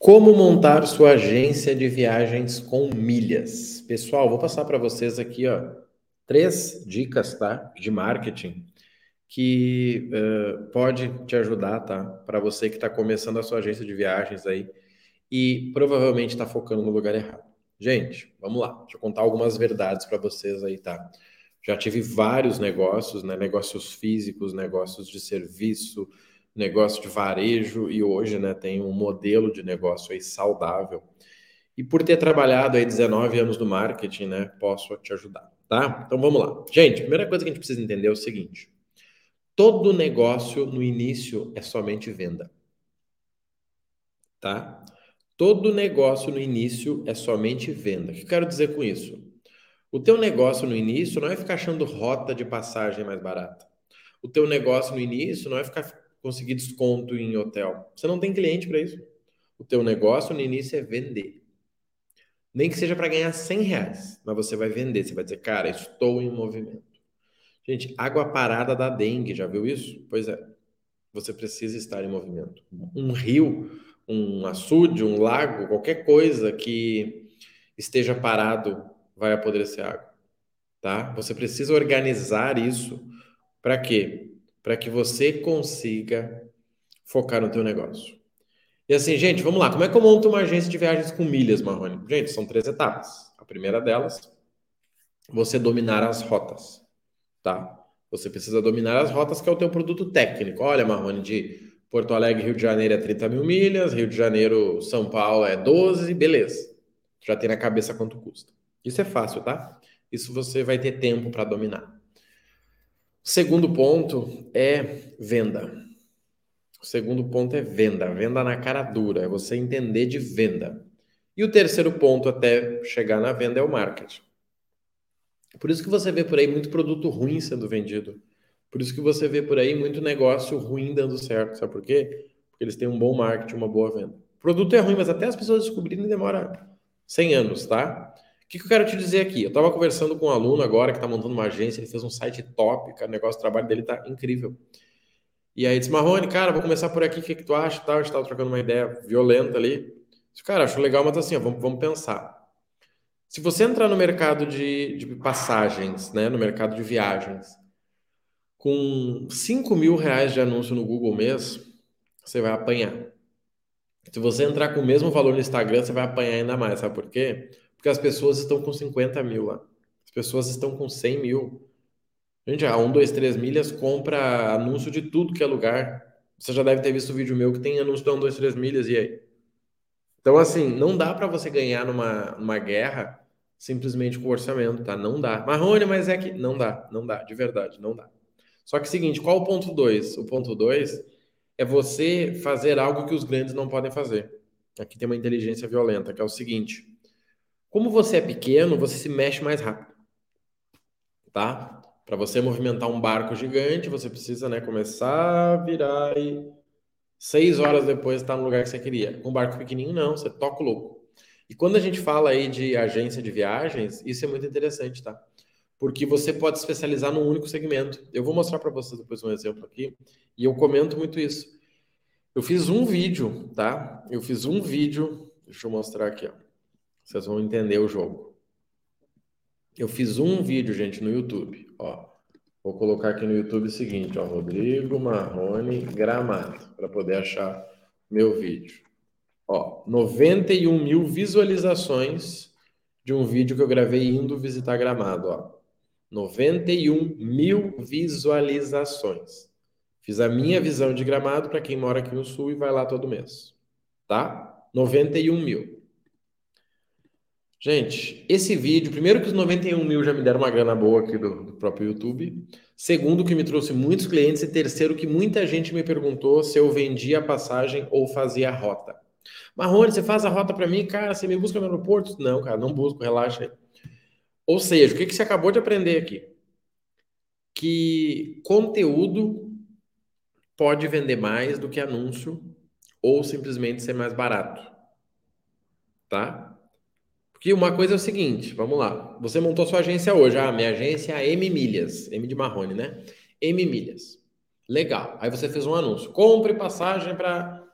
Como montar sua agência de viagens com milhas? Pessoal, vou passar para vocês aqui, ó, três dicas, tá, de marketing que uh, pode te ajudar, tá, para você que está começando a sua agência de viagens aí e provavelmente está focando no lugar errado. Gente, vamos lá, deixa eu contar algumas verdades para vocês aí, tá? Já tive vários negócios, né, negócios físicos, negócios de serviço, negócio de varejo e hoje, né, tem um modelo de negócio aí saudável. E por ter trabalhado aí 19 anos no marketing, né, posso te ajudar, tá? Então vamos lá. Gente, a primeira coisa que a gente precisa entender é o seguinte: todo negócio no início é somente venda. Tá? Todo negócio no início é somente venda. O que eu quero dizer com isso? O teu negócio no início não é ficar achando rota de passagem mais barata. O teu negócio no início não é ficar conseguir desconto em hotel. Você não tem cliente para isso. O teu negócio no início é vender. Nem que seja para ganhar 100 reais, mas você vai vender. Você vai dizer, cara, estou em movimento. Gente, água parada da dengue, já viu isso? Pois é. Você precisa estar em movimento. Um rio, um açude, um lago, qualquer coisa que esteja parado vai apodrecer água, tá? Você precisa organizar isso para quê? Para que você consiga focar no teu negócio. E assim, gente, vamos lá. Como é que eu monto uma agência de viagens com milhas, Marrone? Gente, são três etapas. A primeira delas, você dominar as rotas, tá? Você precisa dominar as rotas, que é o teu produto técnico. Olha, Marrone, de Porto Alegre, Rio de Janeiro é 30 mil milhas, Rio de Janeiro, São Paulo é 12, beleza. Já tem na cabeça quanto custa. Isso é fácil, tá? Isso você vai ter tempo para dominar. Segundo ponto é venda. O segundo ponto é venda, venda na cara dura, é você entender de venda. E o terceiro ponto até chegar na venda é o marketing. Por isso que você vê por aí muito produto ruim sendo vendido. Por isso que você vê por aí muito negócio ruim dando certo. Sabe por quê? Porque eles têm um bom marketing, uma boa venda. O produto é ruim, mas até as pessoas descobrirem demora 100 anos, tá? Que, que eu quero te dizer aqui? Eu estava conversando com um aluno agora que está montando uma agência, ele fez um site top, cara, o negócio do trabalho dele está incrível. E aí disse, Marrone, cara, vou começar por aqui, o que, que tu acha? Tá, a gente estava trocando uma ideia violenta ali. Disse, cara, acho legal, mas assim, ó, vamos, vamos pensar. Se você entrar no mercado de, de passagens, né, no mercado de viagens, com 5 mil reais de anúncio no Google mês, você vai apanhar. Se você entrar com o mesmo valor no Instagram, você vai apanhar ainda mais, sabe por quê? Porque as pessoas estão com 50 mil lá. As pessoas estão com 100 mil. Gente, a 1, 2, 3 milhas compra anúncio de tudo que é lugar. Você já deve ter visto o vídeo meu que tem anúncio de 1, 2, 3 milhas, e aí? Então, assim, não dá para você ganhar numa, numa guerra simplesmente com orçamento, tá? Não dá. Marrone, mas é que. Não dá, não dá, de verdade, não dá. Só que é seguinte, qual o ponto 2? O ponto 2 é você fazer algo que os grandes não podem fazer. Aqui tem uma inteligência violenta, que é o seguinte: como você é pequeno, você se mexe mais rápido, tá? Para você movimentar um barco gigante, você precisa, né, começar a virar e seis horas depois estar tá no lugar que você queria. Um barco pequenininho, não, você toca o louco. E quando a gente fala aí de agência de viagens, isso é muito interessante, tá? Porque você pode especializar num único segmento. Eu vou mostrar para vocês depois um exemplo aqui, e eu comento muito isso. Eu fiz um vídeo, tá? Eu fiz um vídeo, deixa eu mostrar aqui, ó. Vocês vão entender o jogo. Eu fiz um vídeo, gente, no YouTube. Ó, vou colocar aqui no YouTube o seguinte, ó, Rodrigo Marrone Gramado, para poder achar meu vídeo. Ó, 91 mil visualizações de um vídeo que eu gravei indo visitar Gramado, ó. 91 mil visualizações. Fiz a minha visão de Gramado para quem mora aqui no Sul e vai lá todo mês, tá? 91 mil. Gente, esse vídeo, primeiro que os 91 mil já me deram uma grana boa aqui do, do, próprio YouTube. Segundo, que me trouxe muitos clientes. E terceiro, que muita gente me perguntou se eu vendia a passagem ou fazia a rota. Marrone, você faz a rota para mim? Cara, você me busca no aeroporto? Não, cara, não busco, relaxa aí. Ou seja, o que, que você acabou de aprender aqui? Que conteúdo pode vender mais do que anúncio ou simplesmente ser mais barato. Tá? Porque uma coisa é o seguinte, vamos lá. Você montou sua agência hoje. Ah, minha agência é M Milhas. M de Marrone, né? M Milhas. Legal. Aí você fez um anúncio. Compre passagem para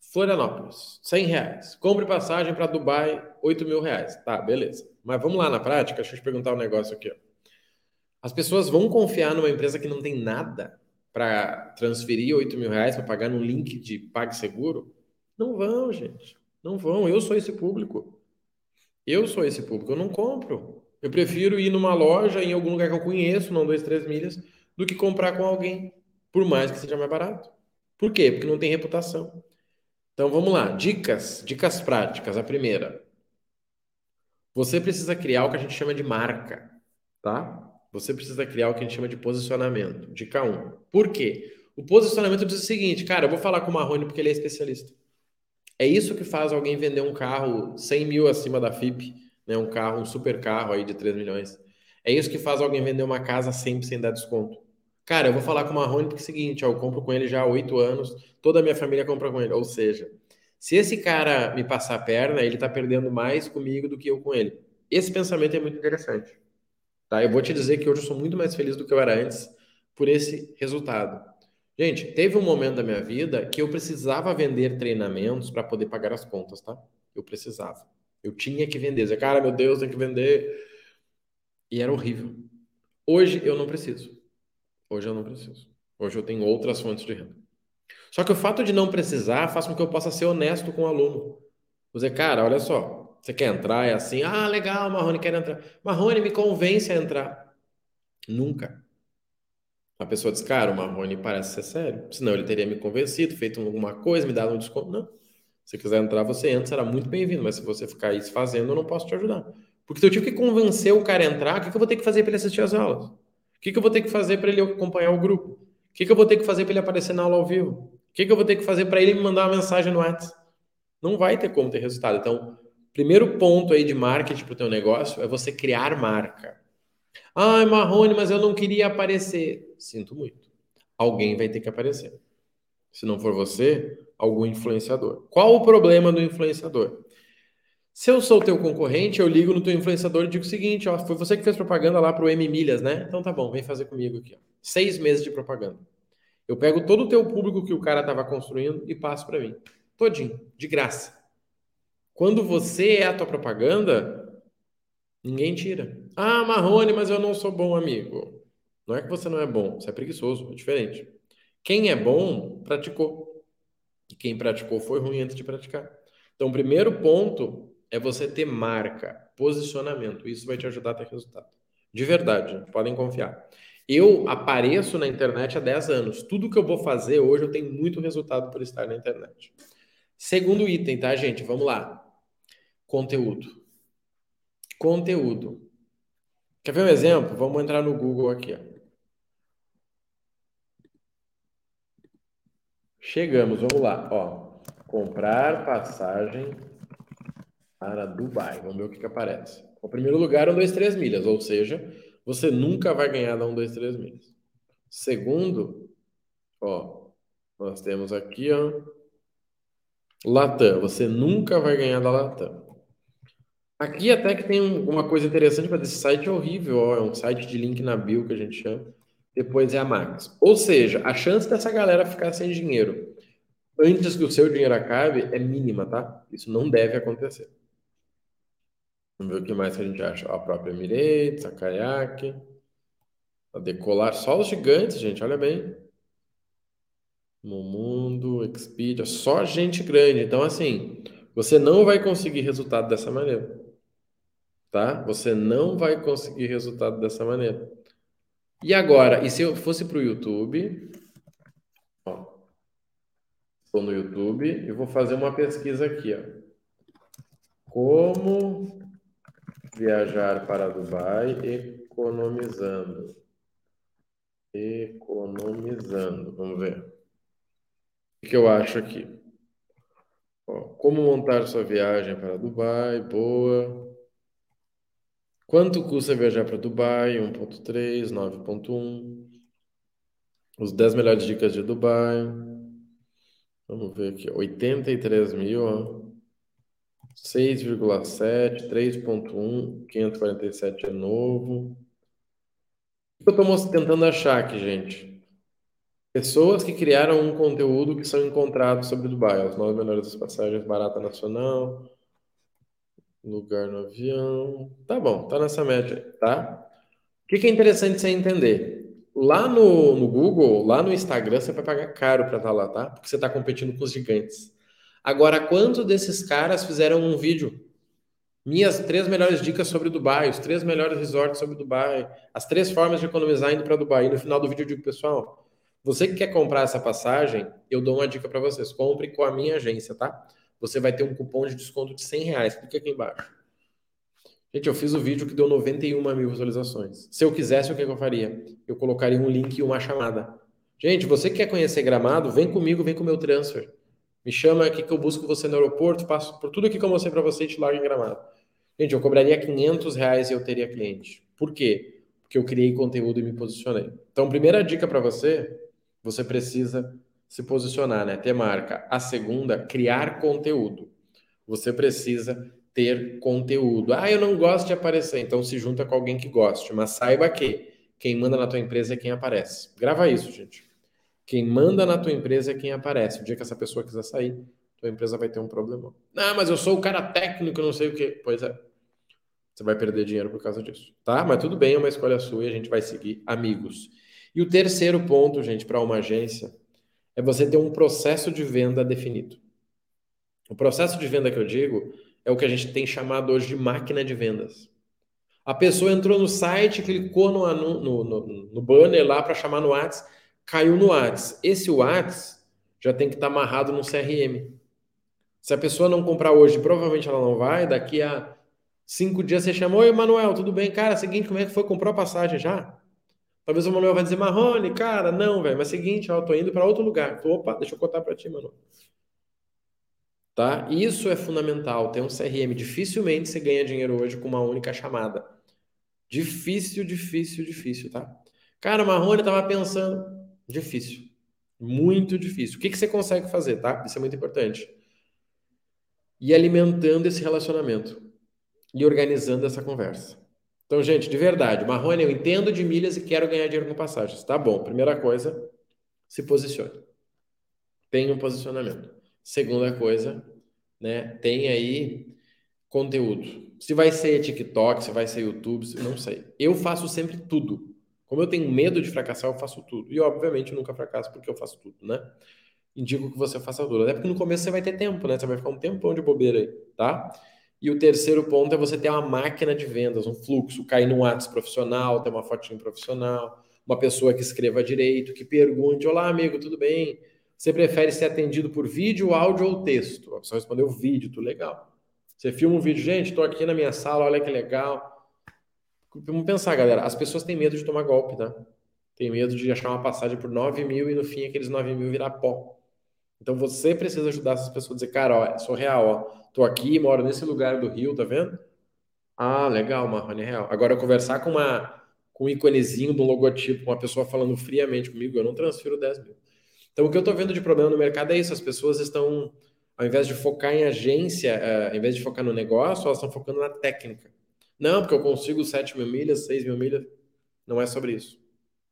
Florianópolis, 100 reais. Compre passagem para Dubai, 8 mil reais. Tá, beleza. Mas vamos lá na prática, deixa eu te perguntar um negócio aqui. As pessoas vão confiar numa empresa que não tem nada para transferir 8 mil reais para pagar no link de PagSeguro? Não vão, gente. Não vão. Eu sou esse público. Eu sou esse público. Eu não compro. Eu prefiro ir numa loja, em algum lugar que eu conheço, não dois, três milhas, do que comprar com alguém, por mais que seja mais barato. Por quê? Porque não tem reputação. Então vamos lá, dicas, dicas práticas. A primeira, você precisa criar o que a gente chama de marca, tá? Você precisa criar o que a gente chama de posicionamento. Dica 1. Por quê? O posicionamento diz o seguinte, cara, eu vou falar com o Marrone porque ele é especialista. É isso que faz alguém vender um carro 100 mil acima da FIP, né? um carro, um super carro aí de 3 milhões. É isso que faz alguém vender uma casa sempre sem dar desconto. Cara, eu vou falar com o Marrone porque é o seguinte, ó, eu compro com ele já há oito anos, toda a minha família compra com ele. Ou seja, se esse cara me passar a perna, ele está perdendo mais comigo do que eu com ele. Esse pensamento é muito interessante. Tá? Eu vou te dizer que hoje eu sou muito mais feliz do que eu era antes por esse resultado. Gente, teve um momento da minha vida que eu precisava vender treinamentos para poder pagar as contas, tá? Eu precisava. Eu tinha que vender. Dizer, cara, meu Deus, tem que vender. E era horrível. Hoje eu não preciso. Hoje eu não preciso. Hoje eu tenho outras fontes de renda. Só que o fato de não precisar faz com que eu possa ser honesto com o aluno. Dizer, cara, olha só, você quer entrar? É assim, ah, legal, Marrone quer entrar. Marrone me convence a entrar. Nunca. A pessoa diz, cara, o Marrone parece ser sério. Senão ele teria me convencido, feito alguma coisa, me dado um desconto. Não. Se quiser entrar, você entra, será muito bem-vindo. Mas se você ficar aí se fazendo, eu não posso te ajudar. Porque eu tive que convencer o cara a entrar, o que, eu vou ter que fazer para ele assistir as aulas? O que, eu vou ter que fazer para ele acompanhar o grupo? O que, que eu vou ter que fazer para ele aparecer na aula ao vivo? O que, que eu vou ter que fazer para ele me mandar uma mensagem no WhatsApp? Não vai ter como ter resultado. Então, primeiro ponto aí de marketing para o teu negócio é você criar marca. Ah, Marrone, mas eu não queria aparecer. Sinto muito. Alguém vai ter que aparecer. Se não for você, algum influenciador. Qual o problema do influenciador? Se eu sou teu concorrente, eu ligo no teu influenciador e digo o seguinte, ó, foi você que fez propaganda lá pro M Milhas, né? Então tá bom, vem fazer comigo aqui, ó. Seis meses de propaganda. Eu pego todo o teu público que o cara estava construindo e passo para mim. Todinho, de graça. Quando você é a tua propaganda, ninguém tira. Ah, Marrone, mas eu não sou bom amigo. Não é que você não é bom, você é preguiçoso, é diferente. Quem é bom, praticou. E quem praticou foi ruim antes de praticar. Então, o primeiro ponto é você ter marca, posicionamento. Isso vai te ajudar a ter resultado. De verdade, podem confiar. Eu apareço na internet há 10 anos. Tudo que eu vou fazer hoje eu tenho muito resultado por estar na internet. Segundo item, tá, gente? Vamos lá. Conteúdo. Conteúdo. Quer ver um exemplo? Vamos entrar no Google aqui. Ó. Chegamos, vamos lá. Ó, comprar passagem para Dubai. Vamos ver o que, que aparece. O primeiro lugar, um, dois, três milhas, ou seja, você nunca vai ganhar da um, dois, três milhas. Segundo, ó, nós temos aqui, ó, Latam. Você nunca vai ganhar da Latam. Aqui até que tem uma coisa interessante, mas esse site é horrível, ó, é um site de link na bio que a gente chama. Depois é a Max. Ou seja, a chance dessa galera ficar sem dinheiro antes que o seu dinheiro acabe é mínima, tá? Isso não deve acontecer. Vamos ver o que mais que a gente acha. A própria Emirates, a Kayak, a Decolar. Só os gigantes, gente, olha bem. No mundo, Expedia, só gente grande. Então, assim, você não vai conseguir resultado dessa maneira. Tá? Você não vai conseguir resultado dessa maneira. E agora, e se eu fosse para o YouTube? Estou no YouTube e vou fazer uma pesquisa aqui. Ó. Como viajar para Dubai economizando. Economizando. Vamos ver. O que eu acho aqui? Ó, como montar sua viagem para Dubai? Boa. Quanto custa viajar para Dubai? 1.3, 9.1. Os 10 melhores dicas de Dubai. Vamos ver aqui. 83 mil, ó. 6,7, 3,1, 547 é novo. O que eu estou tentando achar aqui, gente? Pessoas que criaram um conteúdo que são encontrados sobre Dubai, as nove melhores passagens barata nacional, lugar no avião. Tá bom, tá nessa média, tá? O que, que é interessante você entender? Lá no, no Google, lá no Instagram, você vai pagar caro para estar lá, tá? Porque você está competindo com os gigantes. Agora, quantos desses caras fizeram um vídeo? Minhas três melhores dicas sobre Dubai, os três melhores resorts sobre Dubai, as três formas de economizar indo para Dubai. E no final do vídeo eu digo, pessoal, você que quer comprar essa passagem, eu dou uma dica para vocês. Compre com a minha agência, tá? Você vai ter um cupom de desconto de 100 reais. Clique aqui embaixo. Gente, eu fiz o vídeo que deu 91 mil visualizações. Se eu quisesse, o que eu faria? Eu colocaria um link e uma chamada. Gente, você que quer conhecer Gramado, vem comigo, vem com o meu transfer. Me chama aqui que eu busco você no aeroporto, passo por tudo aqui que eu mostrei para você e te largo em Gramado. Gente, eu cobraria 500 reais e eu teria cliente. Por quê? Porque eu criei conteúdo e me posicionei. Então, primeira dica para você, você precisa se posicionar, né? Ter marca. A segunda, criar conteúdo. Você precisa ter conteúdo. Ah, eu não gosto de aparecer, então se junta com alguém que goste, mas saiba que quem manda na tua empresa é quem aparece. Grava isso, gente. Quem manda na tua empresa é quem aparece. O dia que essa pessoa quiser sair, tua empresa vai ter um problema. Ah, mas eu sou o cara técnico, não sei o quê. Pois é. Você vai perder dinheiro por causa disso, tá? Mas tudo bem, é uma escolha sua e a gente vai seguir amigos. E o terceiro ponto, gente, para uma agência é você ter um processo de venda definido. O processo de venda que eu digo é o que a gente tem chamado hoje de máquina de vendas. A pessoa entrou no site, clicou no, no, no, no banner lá para chamar no WhatsApp, caiu no WhatsApp. Esse WhatsApp já tem que estar tá amarrado no CRM. Se a pessoa não comprar hoje, provavelmente ela não vai. Daqui a cinco dias você chamou, oi, Manuel, tudo bem? Cara, seguinte, como é que foi? Comprou a passagem já? Talvez o Manuel vai dizer, Marrone, cara, não, velho, mas seguinte, ó, eu tô indo para outro lugar. Opa, deixa eu contar para ti, Manuel. Tá? Isso é fundamental. Ter um CRM. Dificilmente você ganha dinheiro hoje com uma única chamada. Difícil, difícil, difícil, tá? Cara, Marrone tava pensando. Difícil. Muito difícil. O que, que você consegue fazer, tá? Isso é muito importante. E alimentando esse relacionamento. E organizando essa conversa. Então, gente, de verdade, Marrone, eu entendo de milhas e quero ganhar dinheiro com passagens. Tá bom. Primeira coisa, se posicione. Tenha um posicionamento. Segunda coisa, né? Tem aí conteúdo. Se vai ser TikTok, se vai ser YouTube, não sei. Eu faço sempre tudo. Como eu tenho medo de fracassar, eu faço tudo. E obviamente nunca fracasso porque eu faço tudo, né? Indico que você faça tudo. Até porque no começo você vai ter tempo, né? Você vai ficar um tempão de bobeira aí, tá? E o terceiro ponto é você ter uma máquina de vendas, um fluxo, cair num WhatsApp profissional, ter uma fotinho profissional, uma pessoa que escreva direito, que pergunte: Olá, amigo, tudo bem? Você prefere ser atendido por vídeo, áudio ou texto? A pessoa respondeu vídeo, tudo legal. Você filma um vídeo, gente, estou aqui na minha sala, olha que legal. Vamos pensar, galera, as pessoas têm medo de tomar golpe, tá? Tem medo de achar uma passagem por 9 mil e no fim aqueles 9 mil virar pó. Então você precisa ajudar essas pessoas a dizer, cara, ó, sou real, ó, tô aqui, moro nesse lugar do Rio, tá vendo? Ah, legal, Marrone é real. Agora, conversar com uma com um íconezinho do logotipo, uma pessoa falando friamente comigo, eu não transfiro 10 mil. Então, o que eu estou vendo de problema no mercado é isso: as pessoas estão, ao invés de focar em agência, uh, ao invés de focar no negócio, elas estão focando na técnica. Não, porque eu consigo 7 mil milhas, 6 mil milhas. Não é sobre isso.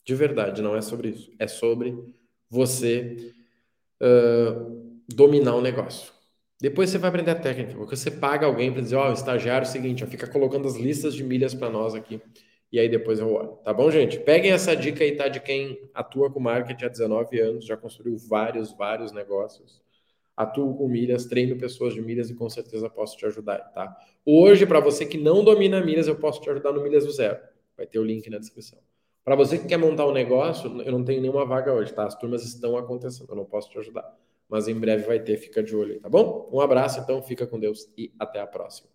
De verdade, não é sobre isso. É sobre você dominar o negócio. Depois você vai aprender a técnica, porque você paga alguém para dizer, ó, oh, estagiário, é o seguinte, ó, fica colocando as listas de milhas para nós aqui e aí depois eu olho. Tá bom, gente? Peguem essa dica aí, tá? De quem atua com marketing há 19 anos, já construiu vários, vários negócios. Atuo com milhas, treino pessoas de milhas e com certeza posso te ajudar, tá? Hoje, para você que não domina milhas, eu posso te ajudar no Milhas do Zero. Vai ter o link na descrição. Para você que quer montar um negócio, eu não tenho nenhuma vaga hoje, tá? As turmas estão acontecendo, eu não posso te ajudar. Mas em breve vai ter, fica de olho aí, tá bom? Um abraço, então, fica com Deus e até a próxima.